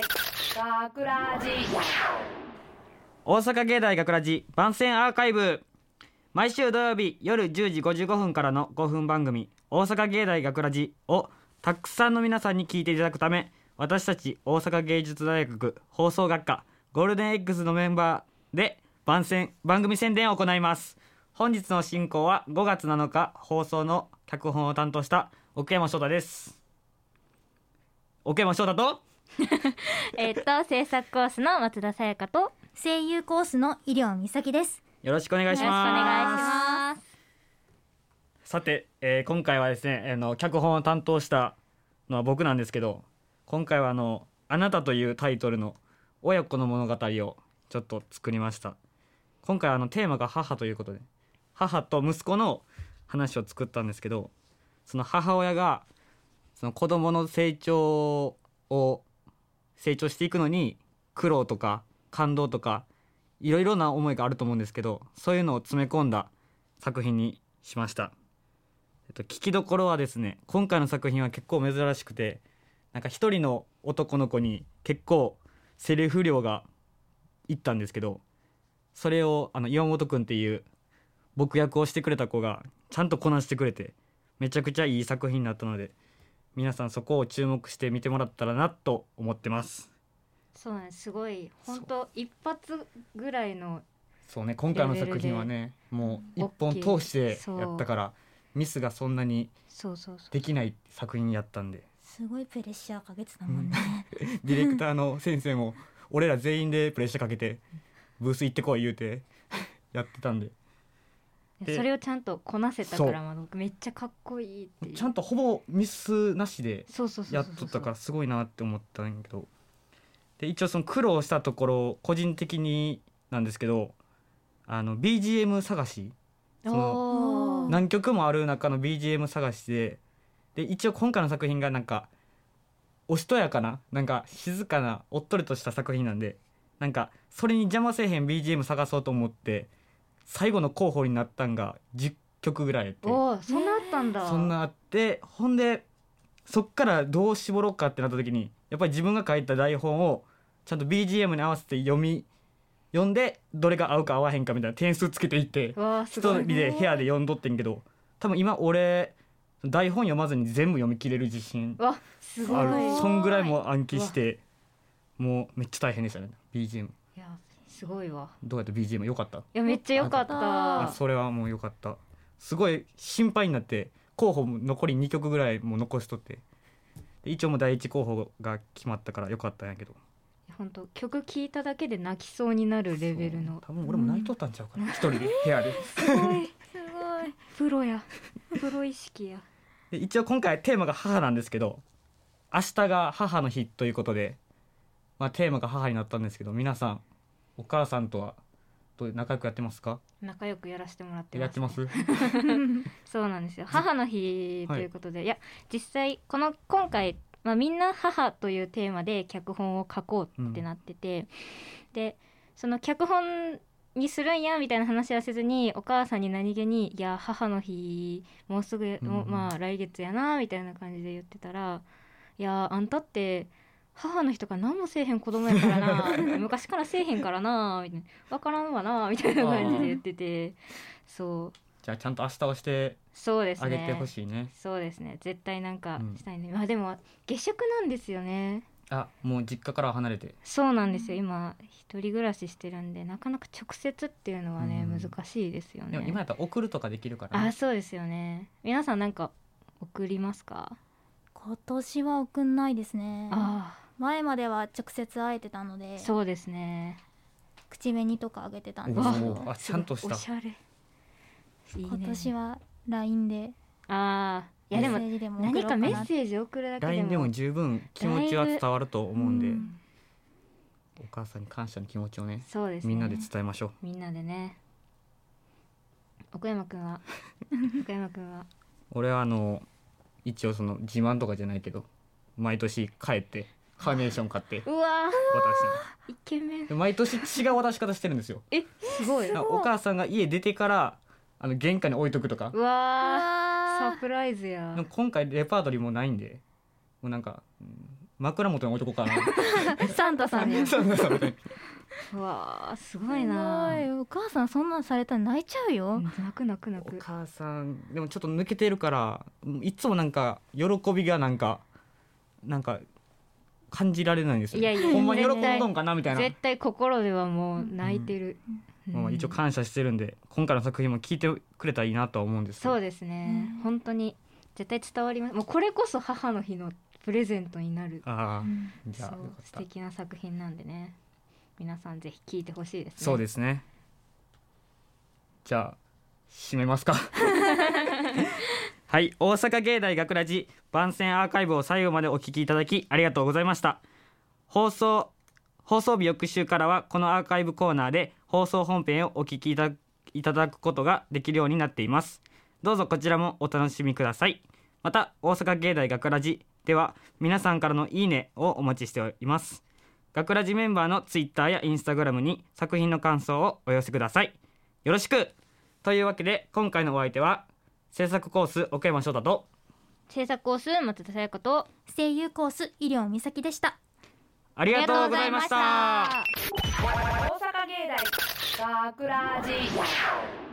学ラジ大阪芸大学ラジ番宣アーカイブ。毎週土曜日夜10時55分からの5分番組「大阪芸大学ラジをたくさんの皆さんに聞いていただくため私たち大阪芸術大学放送学科ゴールデン X のメンバーで番宣番組宣伝を行います。本日の進行は5月7日放送の脚本を担当した奥山翔太です。奥山翔太とえっと制作コースの松田さやかとよ声優コースの医療美咲です。よろしくお願いします。さて、えー今回はですね、あの脚本を担当したのは僕なんですけど今回はあの「あなた」というタイトルの親子の物語をちょっと作りました。今回はあのテーマが母ということで母と息子の話を作ったんですけどその母親がその子供の成長を成長していくのに苦労とか感動とかいろいろな思いがあると思うんですけどそういうのを詰め込んだ作品にしました、えっと、聞きどころはですね今回の作品は結構珍しくてなんか一人の男の子に結構セリフ量がいったんですけどそれをあの岩本くんっていう僕役をしてくれた子がちゃんとこなしてくれてめちゃくちゃいい作品になったので皆さんそこを注目して見てもらったらなと思ってます。そうなんです。すごい本当一発ぐらいのそうね今回の作品はねもう一本通してやったからミスがそんなにそうそうそう。できない作品やったんで。すごいプレッシャーかけてたもんね、ディレクターの先生も俺ら全員でプレッシャーかけてブース行ってこい言うてやってたんででそれをちゃんとこなせたからめっちゃかっこいいちゃんとほぼミスなしでやっとったからすごいなって思ったんやけど。で一応その苦労したところ個人的になんですけどあの BGM 探し。その何曲もある中の BGM 探しで。で一応今回の作品がなんかおしとやかななんか静かなおっとりとした作品なんでなんかそれに邪魔せえへん BGM 探そうと思って最後の候補になったんが10曲ぐらいやって。そんなあったんだ。そんなあってほんでそっからどう絞ろうかってなった時にやっぱり自分が書いた台本をちゃんと BGM に合わせて読み読んでどれが合うか合わへんかみたいな点数つけていって一人で部屋で読んどってんけど多分今俺台本読まずに全部読み切れる自信ある。いそんぐらいもう暗記してもうめっちゃ大変でしたね BGM やすごいわ。どうやった BGM よかった？いやめっちゃ良かっあた。あそれはもうよかった。すごい心配になって候補も残り2曲ぐらいもう残しとって。で一応もう第一候補が決まったからよかったんやけど。本当曲聴いただけで泣きそうになるレベルの。多分俺も泣いとったんちゃうかな。一人で部屋で。すごい。すごい。プロや。プロ意識や。で一応今回テーマが母なんですけど明日が母の日ということで、まあ、テーマが母になったんですけど皆さんお母さんとはどう仲良くやってますか？仲良くやらせてもらってます、やってます？そうなんですよ。母の日ということで、い、や実際この今回、まあ、みんな母というテーマで脚本を書こうってなってて、でその脚本にするんやみたいな話はせずにお母さんに何気に「いや母の日もうすぐ、もううん。まあ来月やな」みたいな感じで言ってたら「いやあんたって母の日とか何もせえへん子供やからな。昔からせえへんからな」みたいな「分からんわな」みたいな感じで言ってて。そう。じゃあちゃんと明日をしてそうですあげてねほしいね。そうですね。絶対なんかうんしたいね、まあでも下宿なんですよね。あもう実家からは離れて。そうなんですよ。今一人暮らししてるんでなかなか直接っていうのはね、うん。難しいですよね。でも今やったら送るとかできるから、ね、あそうですよね。皆さんなんか送りますか、今年は送んないですね。あ前までは直接会えてたのあでそうですね。口紅とかあげてたんでおす。けー。どあちゃんとした。おしゃれ。いいね。今年は LINE で。ああいやでもメッセージでも送ろ何かメッセージ送るだけでも。LINE でも十分気持ちは伝わると思うんで、うん。お母さんに感謝の気持ちをねそうですね。みんなで伝えましょう。みんなでね。奥山くんは？奥山くんは？俺はあの一応その自慢とかじゃないけど毎年帰ってカーネーション買って。うわイケメン。毎年違う渡し方してるんですよ。えすごい。お母さんが家出てからあの玄関に置いとくとか。うわサプライズや。でも今回レパートリーもないんでもうなんか、うん枕元に置いとこうかな。サンタさんやそうそうそううわあすごいな。すごい。お母さんそんなんされたら泣いちゃうよ、泣く泣く泣おく母さんでもちょっと抜けてるからいつもなんか喜びがなんかなんか感じられないんですよいやいやほんまに喜ん絶対どんかなみたいな。絶対心ではもう泣いてる、まあ、一応感謝してるんで今回の作品も聞いてくれたらいいなとは思うんですそうでですね、本当に絶対伝わります。もうこれこそ母の日のプレゼントになる。ああ。うん。じゃあよかった。そう素敵な作品なんでね。皆さんぜひ聞いてほしいですね。そうですね。じゃあ締めますか はい大阪芸大学ラジ番宣アーカイブを最後までお聞きいただきありがとうございました。放送放送日翌週からはこのアーカイブコーナーで放送本編をお聞きいただくことができるようになっています。どうぞこちらもお楽しみください。また大阪芸大学ラジでは皆さんからのいいねをお待ちしております。学ラジメンバーのツイッターやインスタグラムに作品の感想をお寄せください。よろしく。というわけで今回のお相手は制作コース奥山翔太と。制作コース松田さやかと。声優コース医療美咲でした。ありがとうございました。ありがとうございました。大阪芸大学ラジ